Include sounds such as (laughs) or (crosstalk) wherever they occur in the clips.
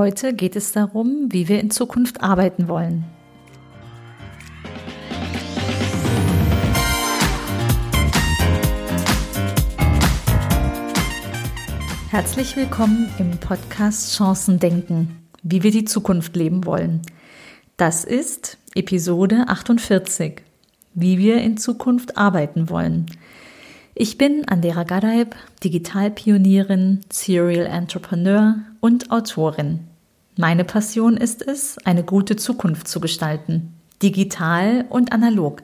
Heute geht es darum, wie wir in Zukunft arbeiten wollen. Herzlich willkommen im Podcast Chancen denken, wie wir die Zukunft leben wollen. Das ist Episode 48, wie wir in Zukunft arbeiten wollen. Ich bin Andera Gadaib, Digitalpionierin, Serial Entrepreneur und Autorin. Meine Passion ist es, eine gute Zukunft zu gestalten, digital und analog,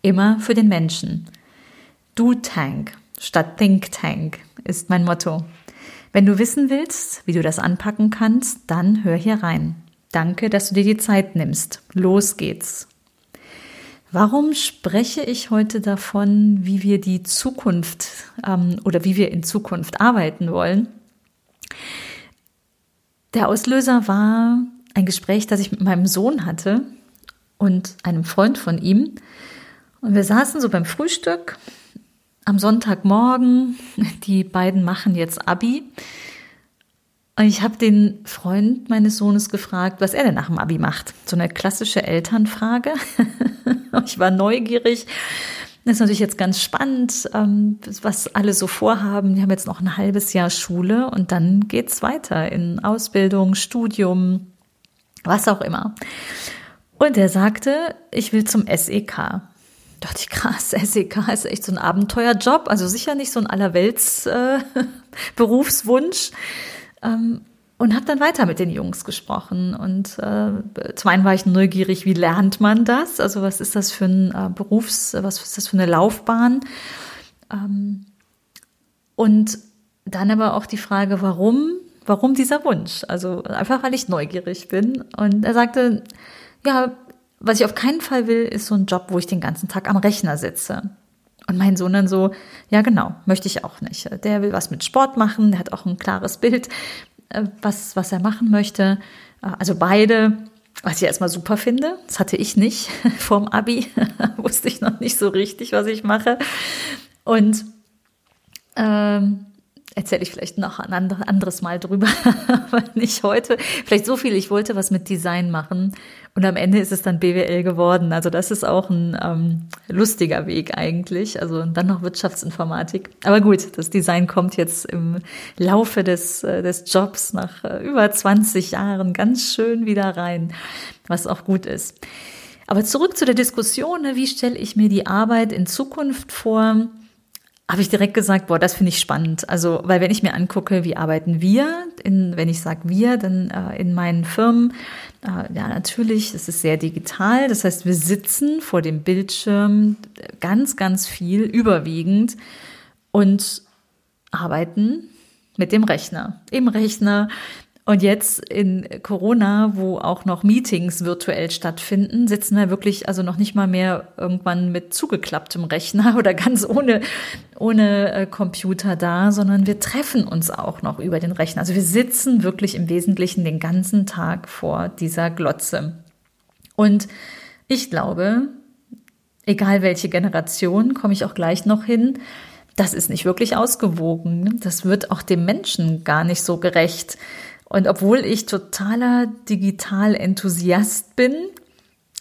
immer für den Menschen. Do Tank statt Think Tank ist mein Motto. Wenn du wissen willst, wie du das anpacken kannst, dann hör hier rein. Danke, dass du dir die Zeit nimmst. Los geht's. Warum spreche ich heute davon, wie wir die Zukunft ähm, oder wie wir in Zukunft arbeiten wollen? Der Auslöser war ein Gespräch, das ich mit meinem Sohn hatte und einem Freund von ihm. Und wir saßen so beim Frühstück am Sonntagmorgen. Die beiden machen jetzt Abi. Und ich habe den Freund meines Sohnes gefragt, was er denn nach dem Abi macht. So eine klassische Elternfrage. (laughs) ich war neugierig. Das ist natürlich jetzt ganz spannend, ähm, was alle so vorhaben. Die haben jetzt noch ein halbes Jahr Schule und dann geht's weiter in Ausbildung, Studium, was auch immer. Und er sagte, ich will zum SEK. Da dachte ich, krass, (laughs) SEK ist echt so ein Abenteuerjob, also sicher nicht so ein Allerwelts äh, (laughs) Berufswunsch. Ähm, und habe dann weiter mit den Jungs gesprochen. Und äh, zum einen war ich neugierig, wie lernt man das? Also was ist das für ein äh, Berufs-, was ist das für eine Laufbahn? Ähm, und dann aber auch die Frage, warum, warum dieser Wunsch? Also einfach, weil ich neugierig bin. Und er sagte, ja, was ich auf keinen Fall will, ist so ein Job, wo ich den ganzen Tag am Rechner sitze. Und mein Sohn dann so, ja genau, möchte ich auch nicht. Der will was mit Sport machen, der hat auch ein klares Bild, was, was er machen möchte. Äh, also beide, was ich erstmal super finde, das hatte ich nicht (laughs) vorm Abi, (laughs) wusste ich noch nicht so richtig, was ich mache. Und ähm, erzähle ich vielleicht noch ein anderes Mal drüber, (laughs) aber nicht heute. Vielleicht so viel, ich wollte was mit Design machen und am Ende ist es dann BWL geworden. Also das ist auch ein ähm, lustiger Weg eigentlich. Also dann noch Wirtschaftsinformatik. Aber gut, das Design kommt jetzt im Laufe des, äh, des Jobs nach äh, über 20 Jahren ganz schön wieder rein, was auch gut ist. Aber zurück zu der Diskussion, ne, wie stelle ich mir die Arbeit in Zukunft vor? Habe ich direkt gesagt, boah, das finde ich spannend. Also, weil wenn ich mir angucke, wie arbeiten wir, in, wenn ich sage wir, dann äh, in meinen Firmen, äh, ja, natürlich, es ist sehr digital. Das heißt, wir sitzen vor dem Bildschirm ganz, ganz viel, überwiegend und arbeiten mit dem Rechner. Im Rechner und jetzt in Corona, wo auch noch Meetings virtuell stattfinden, sitzen wir wirklich also noch nicht mal mehr irgendwann mit zugeklapptem Rechner (laughs) oder ganz ohne, ohne äh, Computer da, sondern wir treffen uns auch noch über den Rechner. Also wir sitzen wirklich im Wesentlichen den ganzen Tag vor dieser Glotze. Und ich glaube, egal welche Generation, komme ich auch gleich noch hin, das ist nicht wirklich ausgewogen. Das wird auch dem Menschen gar nicht so gerecht. Und obwohl ich totaler Digital-Enthusiast bin,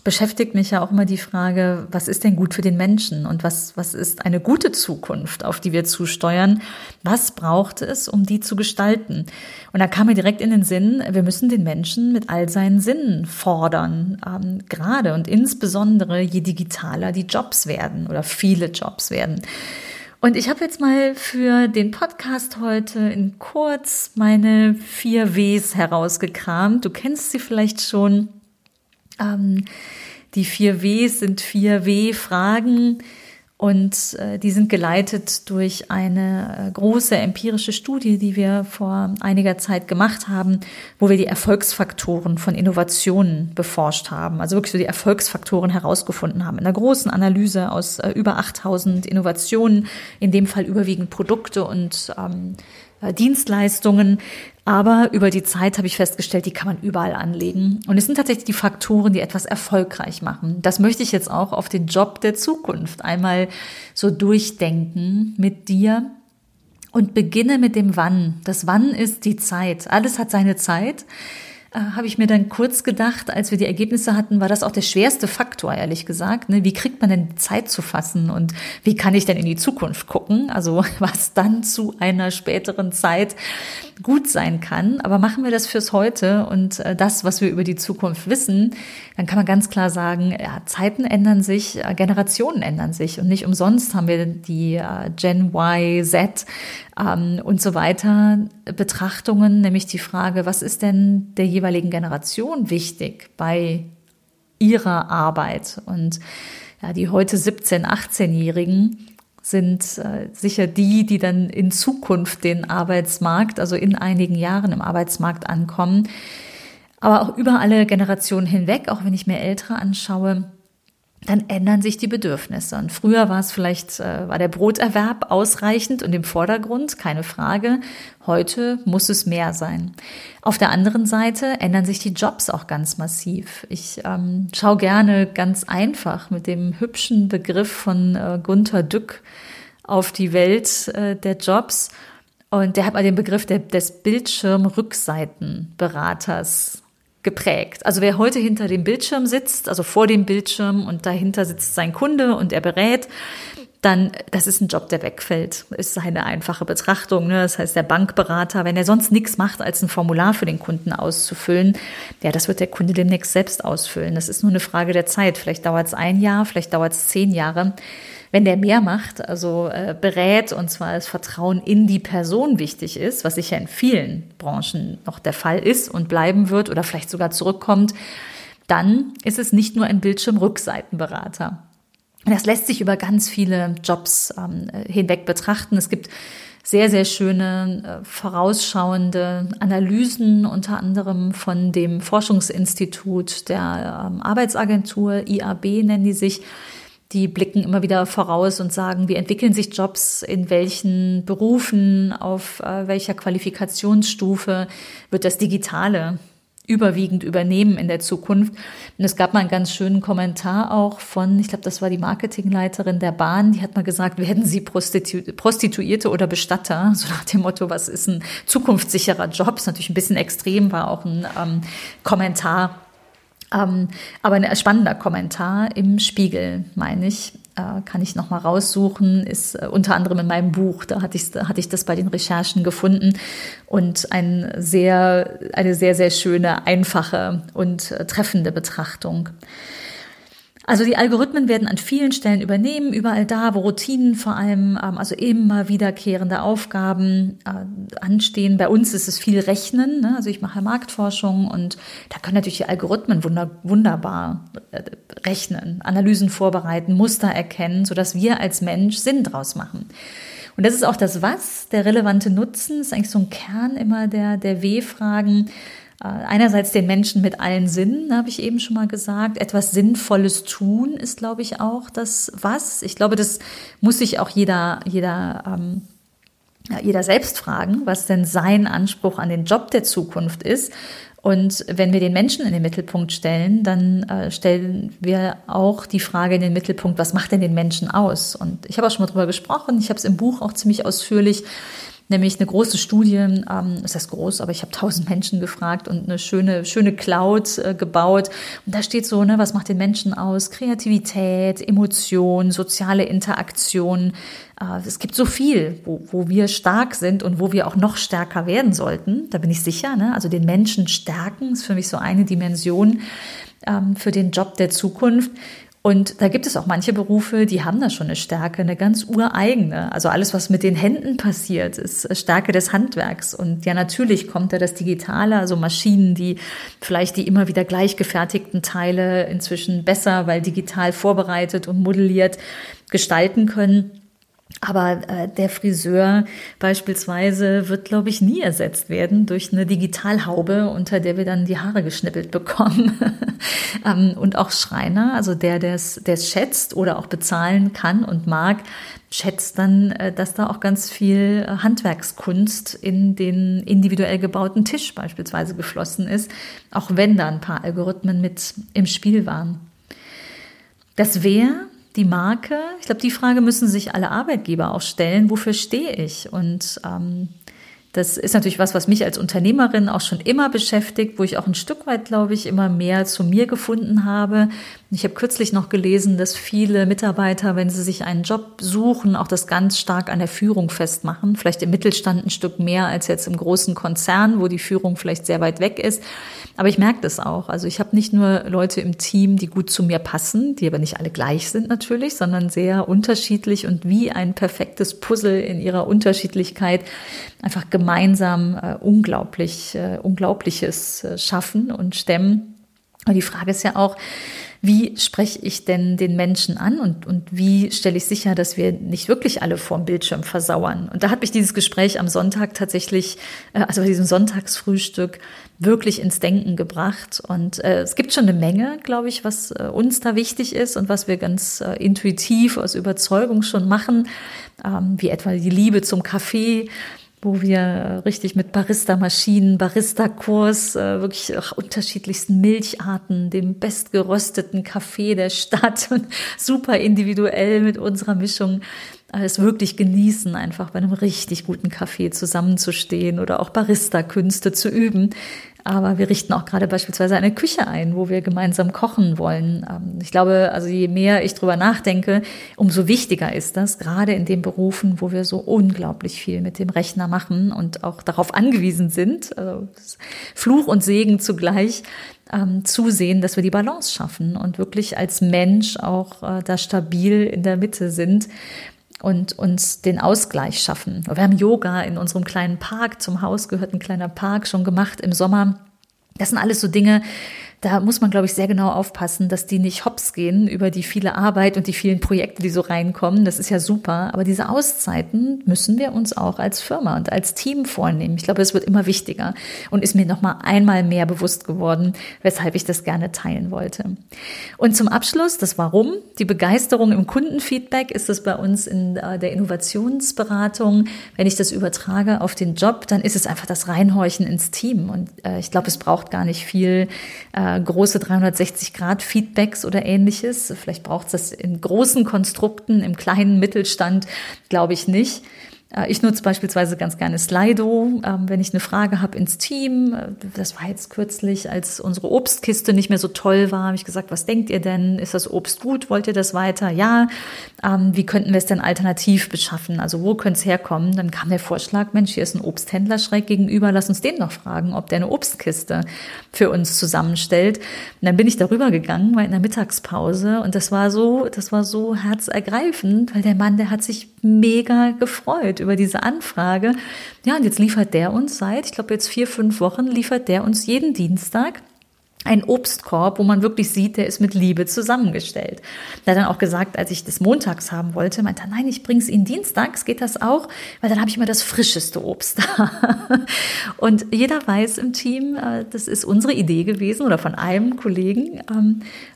beschäftigt mich ja auch immer die Frage, was ist denn gut für den Menschen und was, was ist eine gute Zukunft, auf die wir zusteuern? Was braucht es, um die zu gestalten? Und da kam mir direkt in den Sinn, wir müssen den Menschen mit all seinen Sinnen fordern, ähm, gerade und insbesondere je digitaler die Jobs werden oder viele Jobs werden. Und ich habe jetzt mal für den Podcast heute in kurz meine vier Ws herausgekramt. Du kennst sie vielleicht schon. Ähm, die vier Ws sind vier W-Fragen, und äh, die sind geleitet durch eine äh, große empirische Studie, die wir vor einiger Zeit gemacht haben, wo wir die Erfolgsfaktoren von Innovationen beforscht haben. Also wirklich so die Erfolgsfaktoren herausgefunden haben. In einer großen Analyse aus äh, über 8000 Innovationen, in dem Fall überwiegend Produkte und ähm, Dienstleistungen, aber über die Zeit habe ich festgestellt, die kann man überall anlegen. Und es sind tatsächlich die Faktoren, die etwas erfolgreich machen. Das möchte ich jetzt auch auf den Job der Zukunft einmal so durchdenken mit dir. und beginne mit dem Wann. Das Wann ist die Zeit. Alles hat seine Zeit. Äh, habe ich mir dann kurz gedacht, als wir die Ergebnisse hatten, war das auch der schwerste Faktor, ehrlich gesagt. Ne? Wie kriegt man denn Zeit zu fassen und wie kann ich denn in die Zukunft gucken? Also (laughs) was dann zu einer späteren Zeit gut sein kann. Aber machen wir das fürs Heute und äh, das, was wir über die Zukunft wissen, dann kann man ganz klar sagen, ja, Zeiten ändern sich, äh, Generationen ändern sich und nicht umsonst haben wir die Gen Y, Z ähm, und so weiter Betrachtungen, nämlich die Frage, was ist denn der jeweiligen Generation wichtig bei ihrer Arbeit? Und ja, die heute 17-, 18-Jährigen sind äh, sicher die, die dann in Zukunft den Arbeitsmarkt, also in einigen Jahren im Arbeitsmarkt ankommen. Aber auch über alle Generationen hinweg, auch wenn ich mir Ältere anschaue, dann ändern sich die Bedürfnisse. Und früher war es vielleicht, äh, war der Broterwerb ausreichend und im Vordergrund, keine Frage. Heute muss es mehr sein. Auf der anderen Seite ändern sich die Jobs auch ganz massiv. Ich ähm, schaue gerne ganz einfach mit dem hübschen Begriff von äh, Gunther Dück auf die Welt äh, der Jobs. Und der hat mal den Begriff der, des Bildschirmrückseitenberaters geprägt. Also wer heute hinter dem Bildschirm sitzt, also vor dem Bildschirm und dahinter sitzt sein Kunde und er berät, dann, das ist ein Job, der wegfällt. Ist eine einfache Betrachtung. Ne? Das heißt, der Bankberater, wenn er sonst nichts macht, als ein Formular für den Kunden auszufüllen, ja, das wird der Kunde demnächst selbst ausfüllen. Das ist nur eine Frage der Zeit. Vielleicht dauert es ein Jahr, vielleicht dauert es zehn Jahre. Wenn der mehr macht, also äh, berät und zwar das Vertrauen in die Person wichtig ist, was sicher in vielen Branchen noch der Fall ist und bleiben wird oder vielleicht sogar zurückkommt, dann ist es nicht nur ein Bildschirmrückseitenberater. Das lässt sich über ganz viele Jobs ähm, hinweg betrachten. Es gibt sehr, sehr schöne, äh, vorausschauende Analysen, unter anderem von dem Forschungsinstitut der ähm, Arbeitsagentur, IAB nennen die sich, die blicken immer wieder voraus und sagen, wie entwickeln sich Jobs, in welchen Berufen, auf äh, welcher Qualifikationsstufe wird das Digitale überwiegend übernehmen in der Zukunft. Und es gab mal einen ganz schönen Kommentar auch von, ich glaube, das war die Marketingleiterin der Bahn, die hat mal gesagt, werden Sie Prostitu Prostituierte oder Bestatter? (laughs) So nach dem Motto, was ist ein zukunftssicherer Job? Ist natürlich ein bisschen extrem, war auch ein ähm, Kommentar ähm, aber ein spannender Kommentar im Spiegel, meine ich, kann ich noch mal raussuchen, ist äh, unter anderem in meinem Buch. Da hatte ich, da hatte ich das bei den Recherchen gefunden und ein sehr, eine sehr, sehr schöne, einfache und äh, treffende Betrachtung. Also die Algorithmen werden an vielen Stellen übernehmen, überall da, wo Routinen vor allem, ähm, also immer wiederkehrende Aufgaben äh, anstehen. Bei uns ist es viel Rechnen, ne? also ich mache Marktforschung und da können natürlich die Algorithmen wunder, wunderbar äh, rechnen, Analysen vorbereiten, Muster erkennen, sodass wir als Mensch Sinn draus machen. Und das ist auch das Was, der relevante Nutzen, ist eigentlich so ein Kern immer der, der W-Fragen. Äh, einerseits den Menschen mit allen Sinnen, habe ich eben schon mal gesagt. Etwas Sinnvolles tun ist, glaube ich, auch das Was. Ich glaube, das muss sich auch jeder, jeder, ähm, jeder selbst fragen, was denn sein Anspruch an den Job der Zukunft ist. Und wenn wir den Menschen in den Mittelpunkt stellen, dann äh, stellen wir auch die Frage in den Mittelpunkt, was macht denn den Menschen aus? Und ich habe auch schon mal drüber gesprochen, ich habe es im Buch auch ziemlich ausführlich nämlich eine große Studie, ähm, das heißt groß, aber ich habe tausend Menschen gefragt und eine schöne, schöne Cloud äh, gebaut. Und da steht so, ne, was macht den Menschen aus? Kreativität, Emotion, soziale Interaktion. Äh, es gibt so viel, wo, wo wir stark sind und wo wir auch noch stärker werden sollten. Da bin ich sicher. Ne? Also den Menschen stärken ist für mich so eine Dimension ähm, für den Job der Zukunft. Und da gibt es auch manche Berufe, die haben da schon eine Stärke, eine ganz ureigene. Also alles, was mit den Händen passiert, ist Stärke des Handwerks. Und ja, natürlich kommt da das Digitale, also Maschinen, die vielleicht die immer wieder gleichgefertigten Teile inzwischen besser, weil digital vorbereitet und modelliert gestalten können. Aber äh, der Friseur beispielsweise wird, glaube ich, nie ersetzt werden durch eine Digitalhaube, unter der wir dann die Haare geschnippelt bekommen. (laughs) ähm, und auch Schreiner, also der, der es schätzt oder auch bezahlen kann und mag, schätzt dann, äh, dass da auch ganz viel Handwerkskunst in den individuell gebauten Tisch beispielsweise geflossen ist, auch wenn da ein paar Algorithmen mit im Spiel waren. Das Wer die Marke, ich glaube, die Frage müssen sich alle Arbeitgeber auch stellen, wofür stehe ich? Und ähm, das ist natürlich was, was mich als Unternehmerin auch schon immer beschäftigt, wo ich auch ein Stück weit, glaube ich, immer mehr zu mir gefunden habe. Ich habe kürzlich noch gelesen, dass viele Mitarbeiter, wenn sie sich einen Job suchen, auch das ganz stark an der Führung festmachen. Vielleicht im Mittelstand ein Stück mehr als jetzt im großen Konzern, wo die Führung vielleicht sehr weit weg ist. Aber ich merke das auch. Also ich habe nicht nur Leute im Team, die gut zu mir passen, die aber nicht alle gleich sind natürlich, sondern sehr unterschiedlich und wie ein perfektes Puzzle in ihrer Unterschiedlichkeit einfach gemeinsam äh, unglaublich, äh, Unglaubliches äh, schaffen und stemmen. Und die Frage ist ja auch, wie spreche ich denn den Menschen an und, und wie stelle ich sicher, dass wir nicht wirklich alle vorm Bildschirm versauern? Und da hat mich dieses Gespräch am Sonntag tatsächlich, äh, also bei diesem Sonntagsfrühstück, wirklich ins Denken gebracht. Und äh, es gibt schon eine Menge, glaube ich, was äh, uns da wichtig ist und was wir ganz intuitiv aus Überzeugung schon machen, ähm, wie etwa die Liebe zum Kaffee wo wir richtig mit Barista-Maschinen, Barista-Kurs, äh, wirklich unterschiedlichsten Milcharten, dem bestgerösteten Kaffee der Stadt (laughs) und super individuell mit unserer Mischung es wirklich genießen, einfach bei einem richtig guten Kaffee zusammenzustehen oder auch Barista-Künste zu üben. Aber wir richten auch gerade beispielsweise eine Küche ein, wo wir gemeinsam kochen wollen. Ähm, ich glaube, also je mehr ich drüber nachdenke, umso wichtiger ist das, gerade in den Berufen, wo wir so unglaublich viel mit dem Rechner machen und auch darauf angewiesen sind, also Fluch und Segen zugleich, ähm, zusehen, dass wir die Balance schaffen und wirklich als Mensch auch äh, da stabil in der Mitte sind und uns den Ausgleich schaffen. Wir haben Yoga in unserem kleinen Park, zum Haus gehört ein kleiner Park, schon gemacht im Sommer. Das sind alles so Dinge, da muss man, glaube ich, sehr genau aufpassen, dass die nicht hops gehen über die viele Arbeit und die vielen Projekte, die so reinkommen. Das ist ja super. Aber diese Auszeiten müssen wir uns auch als Firma und als Team vornehmen. Ich glaube, es wird immer wichtiger und ist mir noch mal einmal mehr bewusst geworden, weshalb ich das gerne teilen wollte. Und zum Abschluss das Warum. Die Begeisterung im Kundenfeedback ist es bei uns in äh, der Innovationsberatung. Wenn ich das übertrage auf den Job, dann ist es einfach das Reinhorchen ins Team. Und äh, ich glaube, es braucht gar nicht viel äh, große 360-Grad-Feedbacks oder ähnliches. Vielleicht braucht es das in großen Konstrukten, im kleinen Mittelstand, glaube ich nicht. Äh, ich nutze beispielsweise ganz gerne Slido, ähm, wenn ich eine Frage habe ins Team. Äh, das war jetzt kürzlich, als unsere Obstkiste nicht mehr so toll war, habe ich gesagt, was denkt ihr denn? Ist das Obst gut? Wollt ihr das weiter? Ja. Ähm, wie könnten wir es denn alternativ beschaffen? Also wo könnte es herkommen? Dann kam der Vorschlag, Mensch, hier ist ein Obsthändler schräg gegenüber, lass uns den noch fragen, ob der eine Obstkiste für uns zusammenstellt. Und dann bin ich darüber gegangen, war in der Mittagspause und das war so, das war so herzergreifend, weil der Mann, der hat sich mega gefreut über diese Anfrage. Ja, und jetzt liefert der uns seit, ich glaube jetzt vier, fünf Wochen, liefert der uns jeden Dienstag ein Obstkorb, wo man wirklich sieht, der ist mit Liebe zusammengestellt. Hat dann auch gesagt, als ich das montags haben wollte, meinte er, nein, ich bring's Ihnen dienstags, geht das auch? Weil dann habe ich immer das frischeste Obst da. (laughs) Und jeder weiß im Team, äh, das ist unsere Idee gewesen oder von einem Kollegen.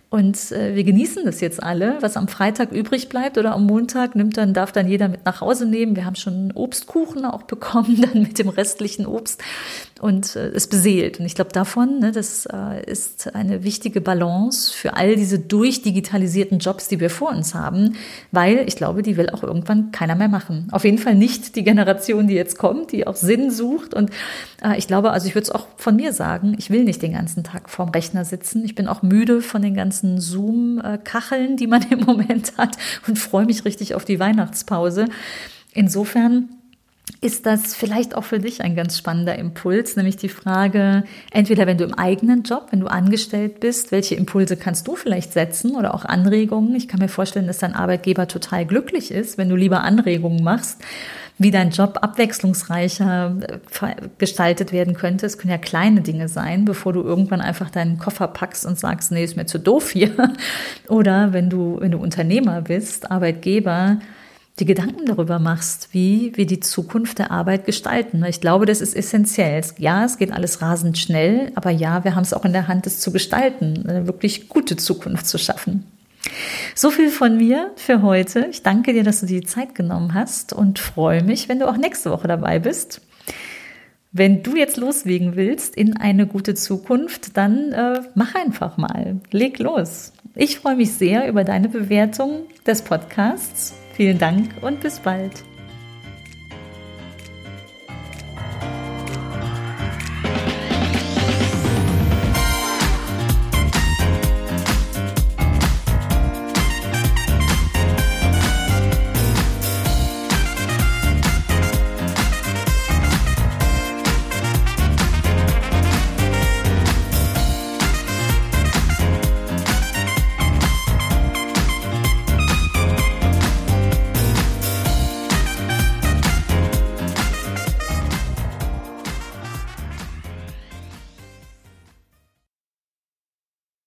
Und äh, wir genießen das jetzt alle. Was am Freitag übrig bleibt oder am Montag nimmt dann, darf dann jeder mit nach Hause nehmen. Wir haben schon Obstkuchen auch bekommen, (laughs) dann mit dem restlichen Obst und äh, es beseelt. Und ich glaube davon, ne, das äh, ist eine wichtige Balance für all diese durchdigitalisierten Jobs, die wir vor uns haben, weil ich glaube, die will auch irgendwann keiner mehr machen. Auf jeden Fall nicht die Generation, die jetzt kommt, die auch Sinn sucht. Und äh, ich glaube, also ich würde es auch von mir sagen, ich will nicht den ganzen Tag vorm Rechner sitzen. Ich bin auch müde von den ganzen Zoom-Kacheln, die man (laughs) im Moment hat und freue mich richtig auf die Weihnachtspause. Insofern ist das vielleicht auch für dich ein ganz spannender Impuls, nämlich die Frage, entweder wenn du im eigenen Job, wenn du angestellt bist, welche Impulse kannst du vielleicht setzen oder auch Anregungen? Ich kann mir vorstellen, dass dein Arbeitgeber total glücklich ist, wenn du lieber Anregungen machst, wie dein Job abwechslungsreicher äh, gestaltet werden könnte. Es können ja kleine Dinge sein, bevor du irgendwann einfach deinen Koffer packst und sagst, nee, ist mir zu doof hier. (laughs) Oder wenn du, wenn du Unternehmer bist, Arbeitgeber, die Gedanken darüber machst, wie wir die Zukunft der Arbeit gestalten. Ich glaube, das ist essentiell. Ja, es geht alles rasend schnell, aber ja, wir haben es auch in der Hand, es zu gestalten, eine wirklich gute Zukunft zu schaffen. So viel von mir für heute. Ich danke dir, dass du dir die Zeit genommen hast und freue mich, wenn du auch nächste Woche dabei bist. Wenn du jetzt loslegen willst in eine gute Zukunft, dann äh, mach einfach mal. Leg los. Ich freue mich sehr über deine Bewertung des Podcasts. Vielen Dank und bis bald.